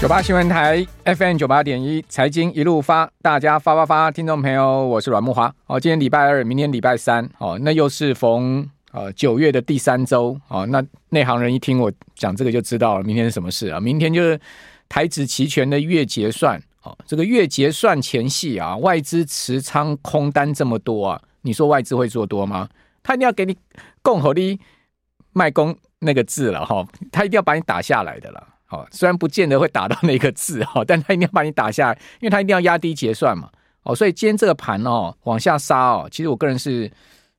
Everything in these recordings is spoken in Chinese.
九八新闻台 FM 九八点一财经一路发，大家发发发，听众朋友，我是阮慕驊。哦，今天礼拜二，明天礼拜三，哦，那又是逢呃九月的第三周，哦，那内行人一听我讲这个就知道了，明天是什么事啊？明天就是台指期权的月结算，哦，这个月结算前夕啊，外资持仓空单这么多啊，你说外资会做多吗？他一定要给你共和的卖攻那个字了哈、他一定要把你打下来的了。好，虽然不见得会打到那个字哈，但他一定要把你打下来，因为他一定要压低结算嘛。哦，所以今天这个盘哦往下杀哦，其实我个人是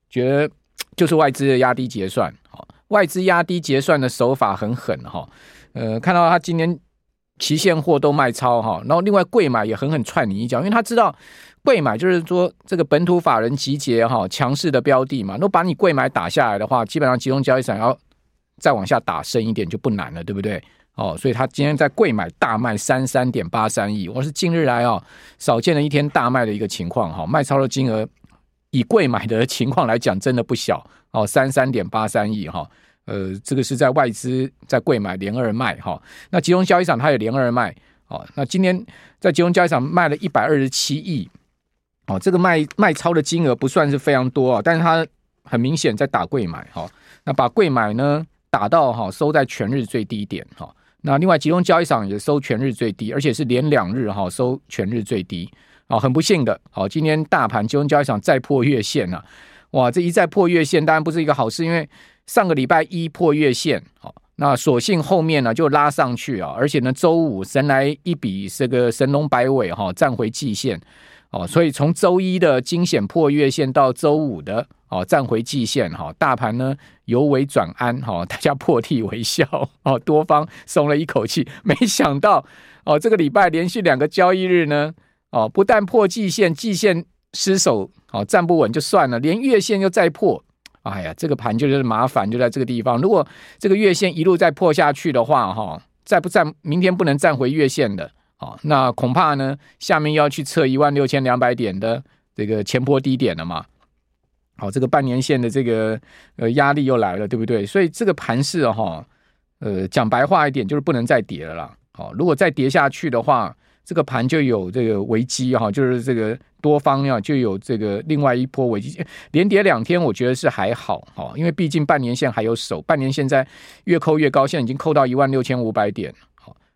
觉得就是外资的压低结算。哦，外资压低结算的手法很狠哈。呃，看到他今天期现货都卖超哈，然后另外柜买也狠狠踹你一脚，因为他知道柜买就是说这个本土法人集结哈强势的标的嘛，那把你柜买打下来的话，基本上集中交易场要再往下打深一点就不难了，对不对？哦，所以他今天在柜买大卖三三点八三亿，我是近日来哦少见的一天大卖的一个情况哈，卖超的金额以贵买的情况来讲真的不小哦，三三点八三亿哈，呃，这个是在外资在贵买连二卖哈，那集中交易场它也连二卖哦，那今天在集中交易场卖了一百二十七亿哦，这个卖卖超的金额不算是非常多啊，但是它很明显在打贵买哈，那把贵买呢打到哈收在全日最低点哈。那另外，集中交易场也收全日最低，而且是连两日哈收全日最低啊，很不幸的，好，今天大盘集中交易场再破月线了，哇，这一再破月线，当然不是一个好事，因为上个礼拜一破月线，好，那所幸后面呢就拉上去啊，而且呢周五神来一笔，这个神龙摆尾哈，站回季线。哦，所以从周一的惊险破月线到周五的哦站回季线哈，大盘呢由危转安哈，大家破涕为笑哦，多方松了一口气。没想到哦，这个礼拜连续两个交易日呢哦，不但破季线，季线失守哦，站不稳就算了，连月线又再破。哎呀，这个盘就是麻烦，就在这个地方。如果这个月线一路再破下去的话哈，再不站，明天不能站回月线的。哦，那恐怕呢，下面要去测一万六千两百点的这个前波低点了嘛？好，这个半年线的这个呃压力又来了，对不对？所以这个盘势哈，呃，讲白话一点就是不能再跌了啦。好，如果再跌下去的话，这个盘就有这个危机哈，就是这个多方要就有这个另外一波危机。连跌两天，我觉得是还好哈，因为毕竟半年线还有守，半年线在越扣越高，现在已经扣到一万六千五百点。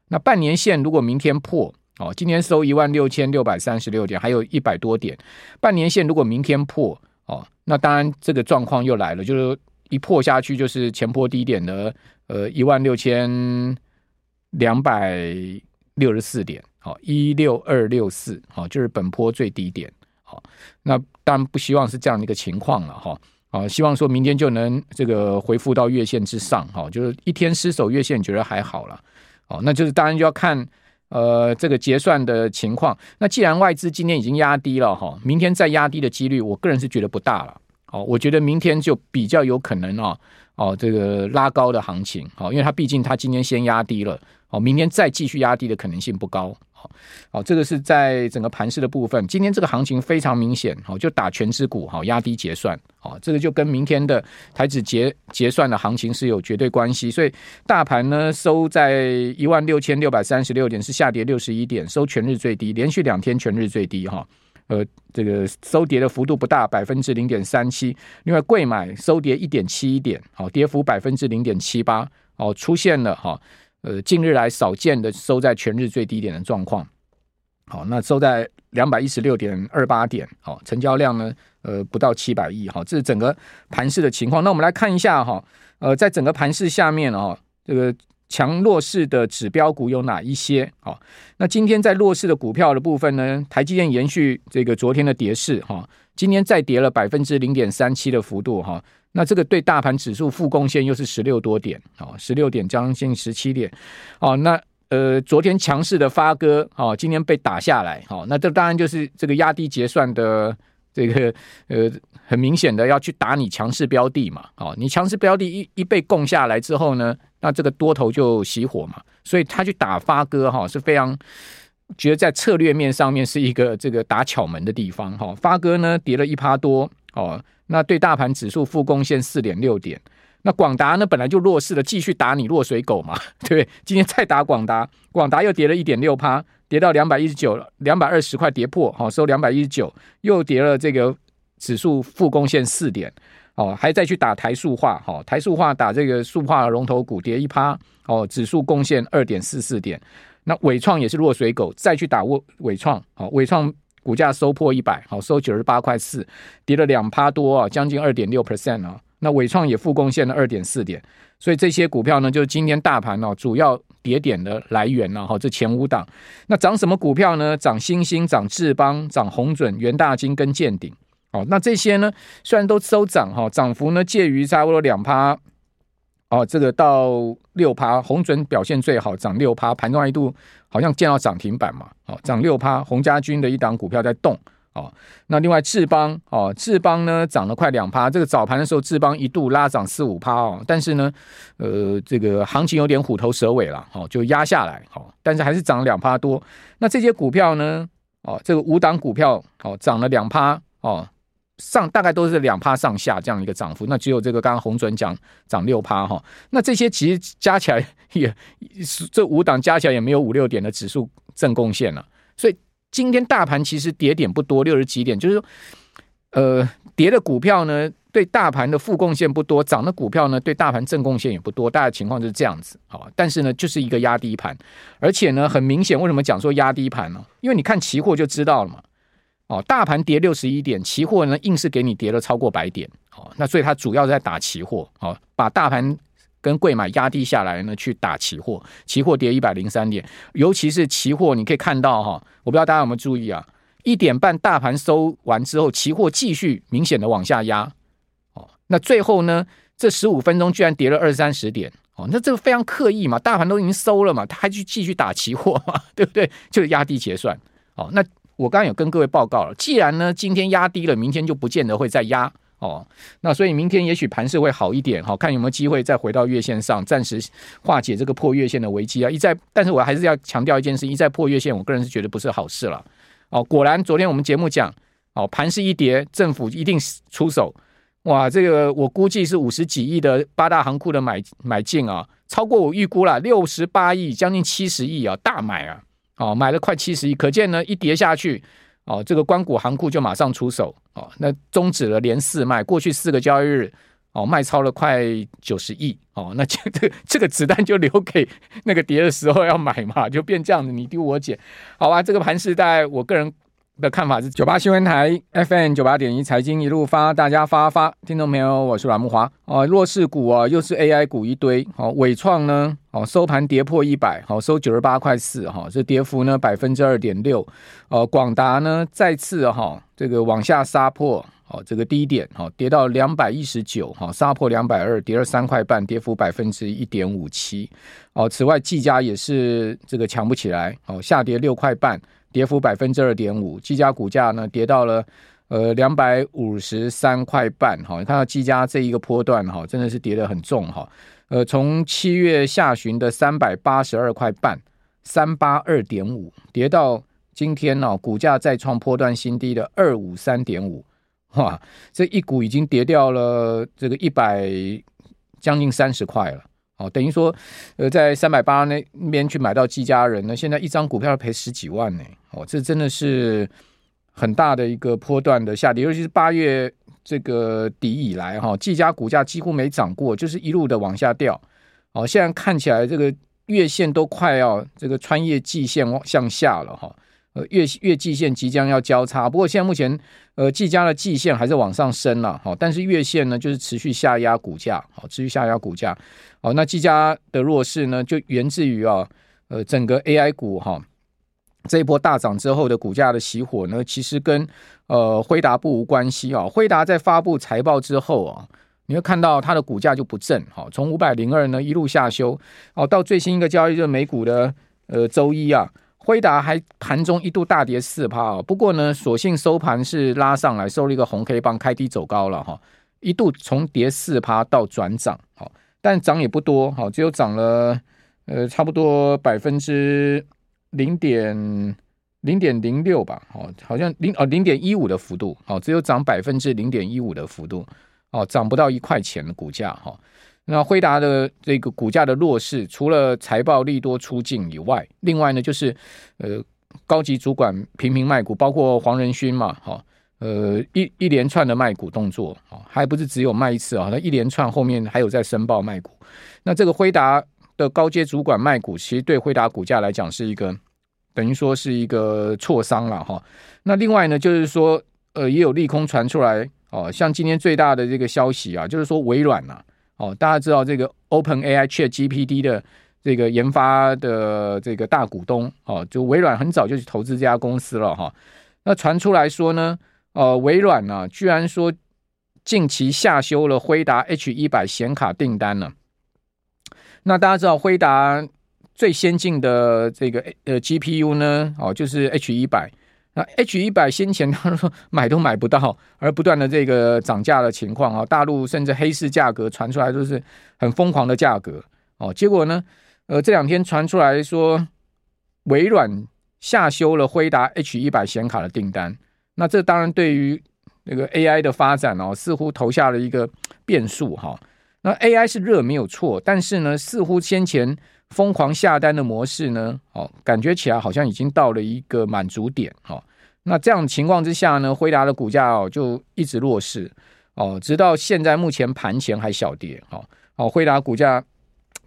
那半年线如果明天破哦，今天收一万六千六百三十六点，还有一百多点。半年线如果明天破，那当然这个状况又来了，就是一破下去就是前坡低点的呃一万六千两百六十四点，好一六二六四，好就是本坡最低点，好那当然不希望是这样的一个情况了哈，啊希望说明天就能这个回复到月线之上，哈就是一天失守月线，觉得还好了。哦，那就是当然就要看，呃，这个结算的情况。那既然外资今天已经压低了哈，明天再压低的几率，我个人是觉得不大了。哦，我觉得明天就比较有可能哦，哦，这个拉高的行情。哦，因为它毕竟它今天先压低了，哦，明天再继续压低的可能性不高。好，这个是在整个盘势的部分。今天这个行情非常明显，好，就打权值股，好，压低结算，好，这个就跟明天的台指结结算的行情是有绝对关系。所以大盘呢收在一万六千六百三十六点，是下跌六十一点，收全日最低，连续两天全日最低，哈，呃，这个收跌的幅度不大，百分之零点三七。另外，贵买收跌一点七一点，好，跌幅百分之零点七八，哦，出现了哈。呃，近日来少见的收在全日最低点的状况，好，那收在两百一十六点二八点，好，成交量呢，呃，不到七百亿，好，这是整个盘市的情况。那我们来看一下哈，呃，在整个盘市下面哦，这个强弱势的指标股有哪一些？好，那今天在弱势的股票的部分呢，台积电延续这个昨天的跌势哈，今天再跌了百分之零点三七的幅度哈。那这个对大盘指数负贡献又是十六多点，哦，十六点将近十七点，哦，那呃，昨天强势的发哥，哦，今天被打下来，哦，那这当然就是这个压低结算的这个呃，很明显的要去打你强势标的嘛，哦，你强势标的一一被供下来之后呢，那这个多头就熄火嘛，所以他去打发哥，哈，是非常觉得在策略面上面是一个这个打巧门的地方，哈，发哥呢跌了一趴多，哦。那对大盘指数负贡献四点六点，那广达呢，本来就弱势了，继续打你落水狗嘛，对不对？今天再打广达，广达又跌了一点六趴，跌到两百一十九，两百二十块跌破，好收两百一十九，又跌了这个指数负贡献四点，哦，还再去打台塑化，好，台塑化打这个塑化龙头股跌一趴，哦，指数贡献二点四四点，那纬创也是落水狗，再去打纬纬创，好，纬创股价收破一百，好收九十八块四，跌了两趴多啊，将近二点六 percent 啊。那纬创也负贡献了二点四点，所以这些股票呢，就是今天大盘哦主要跌点的来源了哈。这前五档，那涨什么股票呢？涨欣兴、涨智邦、涨鸿准、元大金跟建鼎。哦，那这些呢，虽然都收涨哈，涨幅呢介于差不多两趴哦，这个到六趴。鸿准表现最好，涨六趴，盘中一度好像见到涨停板嘛。哦，涨六趴，洪家军的一档股票在动。哦，那另外智邦哦，智邦呢涨了快两趴，这个早盘的时候智邦一度拉涨四五趴哦，但是呢，呃，这个行情有点虎头蛇尾了，哦，就压下来，哦，但是还是涨了两趴多。那这些股票呢，哦，这个五档股票哦涨了两趴哦，上大概都是两趴上下这样一个涨幅，那只有这个刚刚鸿准讲涨六趴哈，那这些其实加起来也这五档加起来也没有五六点的指数正贡献了，所以。今天大盘其实跌点不多，六十几点，就是说，呃，跌的股票呢，对大盘的负贡献不多；涨的股票呢，对大盘正贡献也不多。大概情况就是这样子，好，但是呢，就是一个压低盘，而且呢，很明显，为什么讲说压低盘呢？因为你看期货就知道了嘛，哦，大盘跌六十一点，期货呢硬是给你跌了超过百点，哦，那所以它主要在打期货，哦，把大盘。跟柜买压低下来呢，去打期货，期货跌一百零三点，尤其是期货，你可以看到哈，我不知道大家有没有注意啊，一点半大盘收完之后，期货继续明显的往下压，哦，那最后呢，这十五分钟居然跌了二三十点，哦，那这个非常刻意嘛，大盘都已经收了嘛，他还去继续打期货嘛，对不对？就是压低结算，哦，那我刚刚有跟各位报告了，既然呢今天压低了，明天就不见得会再压。哦，那所以明天也许盘势会好一点，好看有没有机会再回到月线上，暂时化解这个破月线的危机啊！一再，但是我还是要强调一件事，一再破月线，我个人是觉得不是好事了。哦，果然昨天我们节目讲，哦，盘势一跌，政府一定出手，哇，这个我估计是五十几亿的八大行库的买买进啊，超过我预估了六十八亿，将近七十亿啊，大买啊，哦，买了快七十亿，可见呢一跌下去。哦，这个关谷行库就马上出手哦，那终止了连四卖，过去四个交易日哦，卖超了快九十亿哦，那这个这个子弹就留给那个跌的时候要买嘛，就变这样子，你丢我捡，好吧？这个盘势在我个人的看法是九八新闻台 FM 九八点一财经一路发，大家发发，听众朋友，我是阮木华哦。弱势股啊，又是 AI 股一堆。好，伟创呢，哦，收盘跌破一百，好收九十八块四，哈，这跌幅呢百分之二点六。哦，广达呢再次哈，这个往下杀破，哦，这个低点，好，跌到两百一十九，哈，杀破两百二，跌了三块半，跌幅百分之一点五七。哦，此外，技嘉也是这个强不起来，哦，下跌六块半。跌幅百分之二点五，技嘉股价呢跌到了呃两百五十三块半，哈，你看到技嘉这一个波段哈，真的是跌得很重哈，呃，从七月下旬的三百八十二块半，三八二点五，跌到今天呢，股价再创波段新低的二五三点五，哇，这一股已经跌掉了这个一百将近三十块了。哦，等于说，呃，在三百八那边去买到技嘉人呢，现在一张股票要赔十几万呢。哦，这真的是很大的一个波段的下跌，尤其是八月这个底以来，哈，技嘉股价几乎没涨过，就是一路的往下掉。哦，现在看起来这个月线都快要这个穿越季线往向下了，哈。呃，月月季线即将要交叉，不过现在目前，呃，季家的季线还是往上升了，好，但是月线呢，就是持续下压股价，好，持续下压股价，好，那季家的弱势呢，就源自于啊，呃，整个 AI 股哈，这一波大涨之后的股价的熄火呢，其实跟呃辉达不无关系啊，辉达在发布财报之后啊，你会看到它的股价就不振，好，从五百零二呢一路下修，哦，到最新一个交易日美股的呃周一啊。辉达还盘中一度大跌四趴哦，不过呢，所幸收盘是拉上来，收了一个红 K 棒，开低走高了哈，一度从跌四趴到转涨，好，但涨也不多，好，只有涨了呃差不多百分之零点零点零六吧，好，好像零哦零点一五的幅度，好，只有涨百分之零点一五的幅度，哦，涨不到一块钱的股价哈，那辉达的这个股价的弱势，除了财报利多出尽以外，另外呢就是呃高级主管频频卖股，包括黄仁勋嘛，哈，呃一一连串的卖股动作啊，还不是只有卖一次啊，那一连串后面还有在申报卖股。那这个辉达的高阶主管卖股，其实对辉达股价来讲是一个等于说是一个挫伤了哈。那另外呢，就是说呃也有利空传出来哦，像今天最大的这个消息啊，就是说微软呐。哦，大家知道这个 Open AI ChatGPT 的这个研发的这个大股东哦，就微软很早就去投资这家公司了哈。那传出来说呢，呃，微软呢、啊、居然说近期下修了辉达 H 一百显卡订单呢。那大家知道辉达最先进的这个呃 GPU 呢，哦，就是 H 一百。那 H 一百先前他说买都买不到，而不断的这个涨价的情况啊，大陆甚至黑市价格传出来都是很疯狂的价格哦。结果呢，呃，这两天传出来说微软下修了辉达 H 一百显卡的订单，那这当然对于那个 AI 的发展哦，似乎投下了一个变数哈。那 AI 是热没有错，但是呢，似乎先前。疯狂下单的模式呢？哦，感觉起来好像已经到了一个满足点。哦，那这样情况之下呢，辉达的股价哦就一直弱势哦，直到现在目前盘前还小跌。哦，哦，辉达股价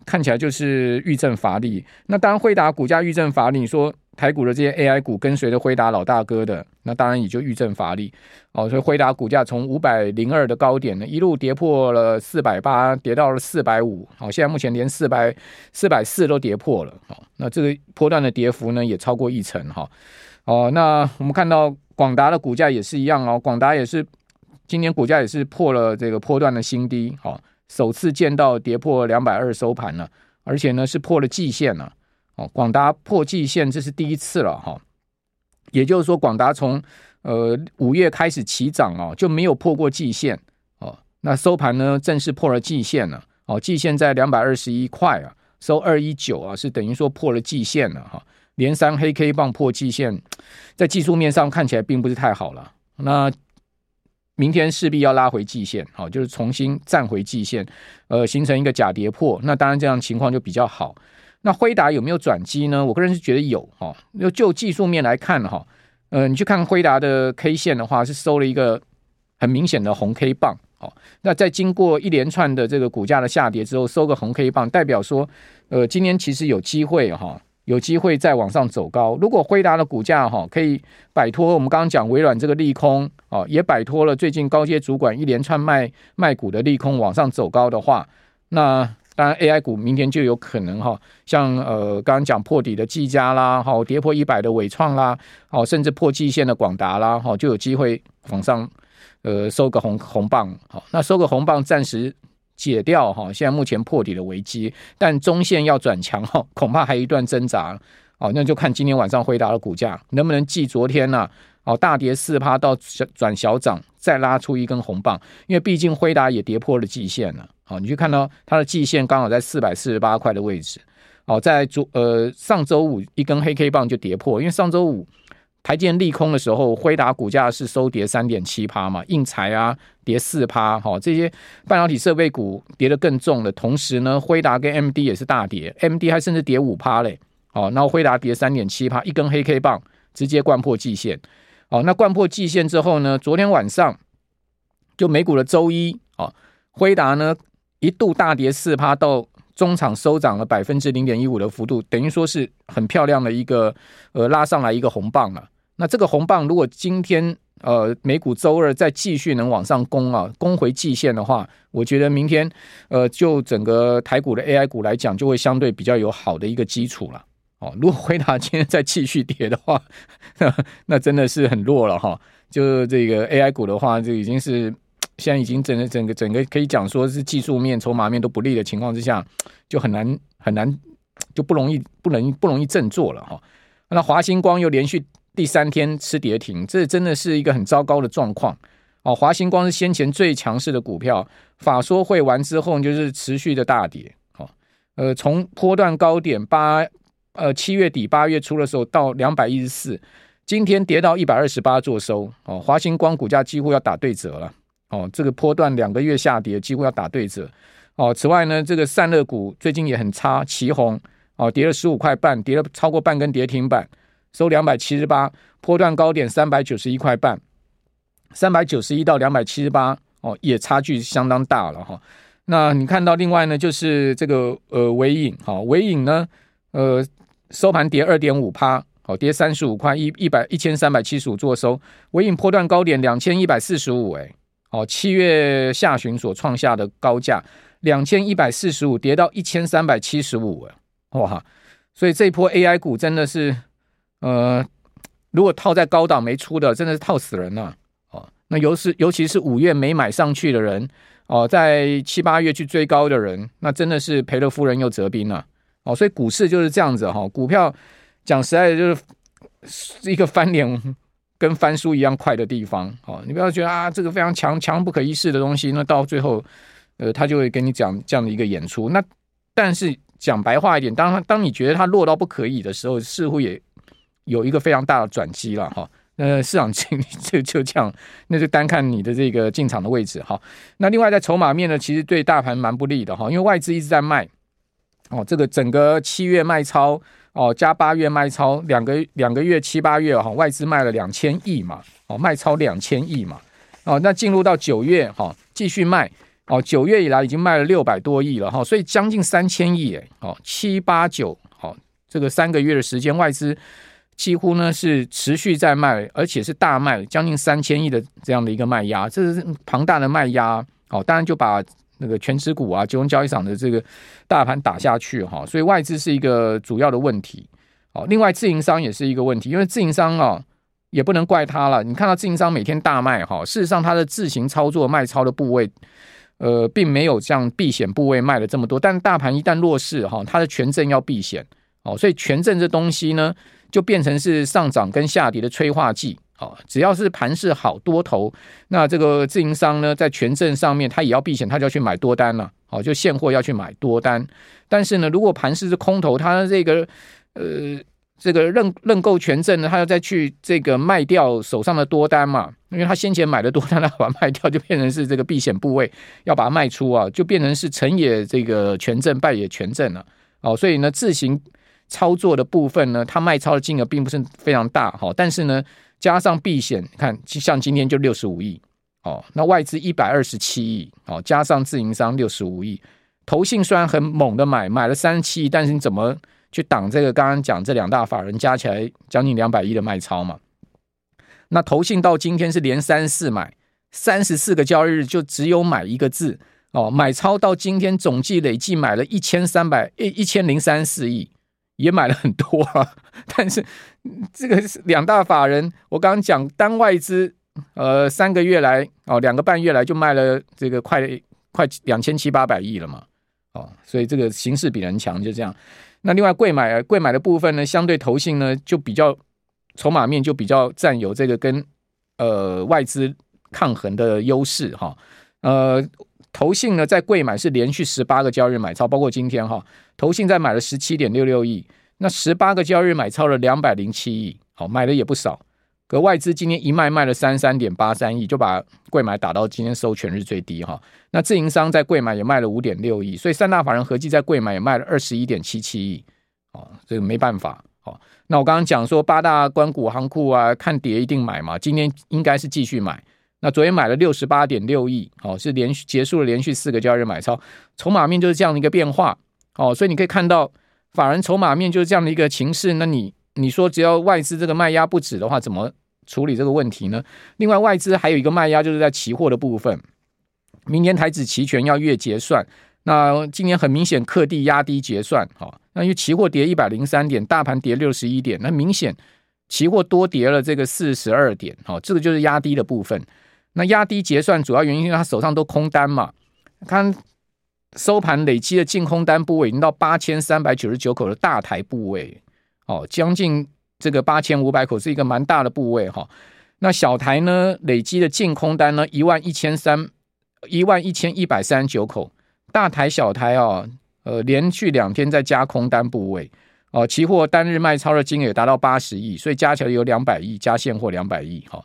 看起来就是遇震乏力。那当然，辉达股价遇震乏力，你说。台股的这些 AI 股跟随着辉达老大哥的，那当然也就遇震乏力哦。所以辉达股价从五百零二的高点呢，一路跌破了四百八，跌到了四百五。好，现在目前连四百四百四都跌破了。好，那这个波段的跌幅呢，也超过一成哈。哦，那我们看到广达的股价也是一样哦，广达也是今年股价也是破了这个波段的新低，好，首次见到跌破两百二收盘了，而且呢是破了季线了。哦，广达破季线，这是第一次了哈。也就是说，广达从呃五月开始起涨哦，就没有破过季线哦。那收盘呢，正式破了季线了。哦，季线在两百二十一块啊，收二一九啊，是等于说破了季线了哈。连三黑 K 棒破季线，在技术面上看起来并不是太好了。那明天势必要拉回季线，好，就是重新站回季线，呃，形成一个假跌破。那当然，这样情况就比较好。那辉达有没有转机呢？我个人是觉得有哈。就就技术面来看哈，呃，你去看辉达的 K 线的话，是收了一个很明显的红 K 棒。好，那在经过一连串的这个股价的下跌之后，收个红 K 棒，代表说，呃，今天其实有机会哈，有机会再往上走高。如果辉达的股价哈可以摆脱我们刚刚讲微软这个利空啊，也摆脱了最近高阶主管一连串卖卖股的利空，往上走高的话，那。当然，AI 股明天就有可能哈，像呃刚刚讲破底的技嘉啦，哈跌破一百的纬创啦，哦甚至破季线的广达啦，哈就有机会往上呃收个红红棒，好，那收个红棒暂时解掉哈，现在目前破底的危机，但中线要转强哈，恐怕还一段挣扎，哦那就看今天晚上辉达的股价能不能继昨天呢，哦大跌四趴到小转小涨，再拉出一根红棒，因为毕竟辉达也跌破了季线了。好，你去看到它的季线刚好在四百四十八块的位置。好，在昨呃上周五一根黑 K 棒就跌破，因为上周五台积电利空的时候，辉达股价是收跌三点七趴嘛，应材啊跌四趴，好，这些半导体设备股跌得更重的同时呢，辉达跟 MD 也是大跌，MD 还甚至跌五趴嘞。好，然后辉达跌三点七趴，一根黑 K 棒直接灌破季线。好，那贯破季线之后呢，昨天晚上就美股的周一，啊，辉达呢。一度大跌四趴，到中场收涨了百分之零点一五的幅度，等于说是很漂亮的一个呃拉上来一个红棒了。那这个红棒如果今天呃美股周二再继续能往上攻啊，攻回季线的话，我觉得明天呃就整个台股的 AI 股来讲，就会相对比较有好的一个基础了。哦，如果辉达今天再继续跌的话，那真的是很弱了哈。就这个 AI 股的话，就已经是。现在已经整个整个整个可以讲说是技术面、筹码面都不利的情况之下，就很难很难就不容易不能不容易振作了哈。那华星光又连续第三天吃跌停，这真的是一个很糟糕的状况哦。华星光是先前最强势的股票，法说会完之后就是持续的大跌哦。呃，从波段高点八呃七月底八月初的时候到两百一十四，今天跌到一百二十八做收哦。华星光股价几乎要打对折了。哦，这个波段两个月下跌，几乎要打对折。哦，此外呢，这个散热股最近也很差，奇鋐哦跌了十五块半，跌了超过半根跌停板，收两百七十八，波段高点三百九十一块半，三百九十一到两百七十八哦，也差距相当大了哈、那你看到另外呢，就是这个呃纬颖哈，纬颖呢呃收盘跌二点五趴。哦，跌三十五块，一一百一千三百七十五做收，尾影波段高点两千一百四十五，哎，哦，七月下旬所创下的高价两千一百四十五，跌到一千三百七十五，哎，哇，所以这一波 AI 股真的是，呃，如果套在高档没出的，真的是套死人了，哦，那尤是尤其是五月没买上去的人，哦，在七八月去追高的人，那真的是赔了夫人又折兵了，哦，所以股市就是这样子哈，股票。讲实在的，就是一个翻脸跟翻书一样快的地方。哦，你不要觉得啊，这个非常强强不可一世的东西，那到最后，呃，他就会跟你讲这样的一个演出。那但是讲白话一点，当当你觉得它弱到不可以的时候，似乎也有一个非常大的转机了。哈，那市场经理就就这样，那就单看你的这个进场的位置。哈，那另外在筹码面呢，其实对大盘蛮不利的。哈，因为外资一直在卖。哦，这个整个七月卖超。哦，加八月卖超两个两个月七八月哈，外资卖了两千亿嘛，哦，卖超两千亿嘛，哦，那进入到九月哈，继续卖，哦，九月以来已经卖了六百多亿了哈，所以将近三千亿哎，哦，七八九，好，这个三个月的时间，外资几乎呢是持续在卖，而且是大卖，将近三千亿的这样的一个卖压，这是庞大的卖压，哦，当然就把。那个权值股啊，金融交易场的这个大盘打下去哈，所以外资是一个主要的问题。哦，另外自营商也是一个问题，因为自营商啊也不能怪他了。你看到自营商每天大卖哈，事实上他的自行操作卖超的部位，呃，并没有像避险部位卖了这么多。但大盘一旦弱势哈，它的权证要避险哦，所以权证这东西呢，就变成是上涨跟下跌的催化剂。好，只要是盘势好多头，那这个自营商呢，在权证上面，他也要避险，他就要去买多单了。好，就现货要去买多单。但是呢，如果盘势是空头，他这个呃，这个认认购权证呢，他要再去这个卖掉手上的多单嘛，因为他先前买的多单，他把它卖掉，就变成是这个避险部位要把它卖出啊，就变成是成也这个权证，败也权证了。哦，所以呢，自行操作的部分呢，他卖超的金额并不是非常大。好，但是呢。加上避险，你看像今天就六十五亿哦，那外资一百二十七亿哦，加上自营商六十五亿，投信虽然很猛的买，买了三十七亿，但是你怎么去挡这个？刚刚讲这两大法人加起来将近两百亿的卖超嘛？那投信到今天是连三四买，三十四个交易日就只有买一个字哦，买超到今天总计累计买了一千三百一一千零三十四亿。也买了很多啊，但是这个是两大法人，我刚刚讲单外资，呃，三个月来哦，两个半月来就卖了这个快快两千七八百亿了嘛，哦，所以这个形势比人强，就这样。那另外贵买贵买的部分呢，相对投信呢就比较筹码面就比较占有这个跟呃外资抗衡的优势哈，呃。投信呢，在贵买是连续十八个交易日买超，包括今天哈，投信在买了十七点六六亿，那十八个交易日买超了两百零七亿，好，买的也不少。可外资今天一卖卖了三三点八三亿，就把柜买打到今天收全日最低哈。那自营商在柜买也卖了五点六亿，所以三大法人合计在柜买也卖了二十一点七七亿，哦，这个没办法，哦，那我刚刚讲说八大关股行库啊，看跌一定买嘛，今天应该是继续买。那昨天买了六十八点六亿，哦，是连续结束了连续四个交易日买超，筹码面就是这样的一个变化，哦，所以你可以看到法人筹码面就是这样的一个情势。那你你说只要外资这个卖压不止的话，怎么处理这个问题呢？另外，外资还有一个卖压就是在期货的部分，明年台指期权要月结算，那今年很明显课递压低结算，哈，那因为期货跌一百零三点，大盘跌六十一点，那明显期货多跌了这个四十二点，哈，这个就是压低的部分。那压低结算主要原因，因为他手上都空单嘛。看收盘累积的净空单部位已经到八千三百九十九口的大台部位，哦，将近这个八千五百口是一个蛮大的部位哈。那小台呢，累积的净空单呢，一万一千三一万一千一百三十九口，大台小台啊，呃，连续两天在加空单部位哦，期货单日卖超的金额达到八十亿，所以加起来有两百亿，加现货两百亿哈。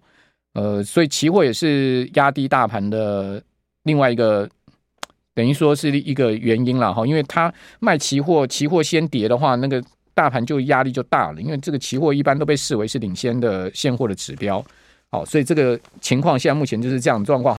呃，所以期货也是压低大盘的另外一个等于说是一个原因了哈，因为它卖期货，期货先跌的话，那个大盘就压力就大了，因为这个期货一般都被视为是领先的现货的指标，好，所以这个情况现在目前就是这样的状况。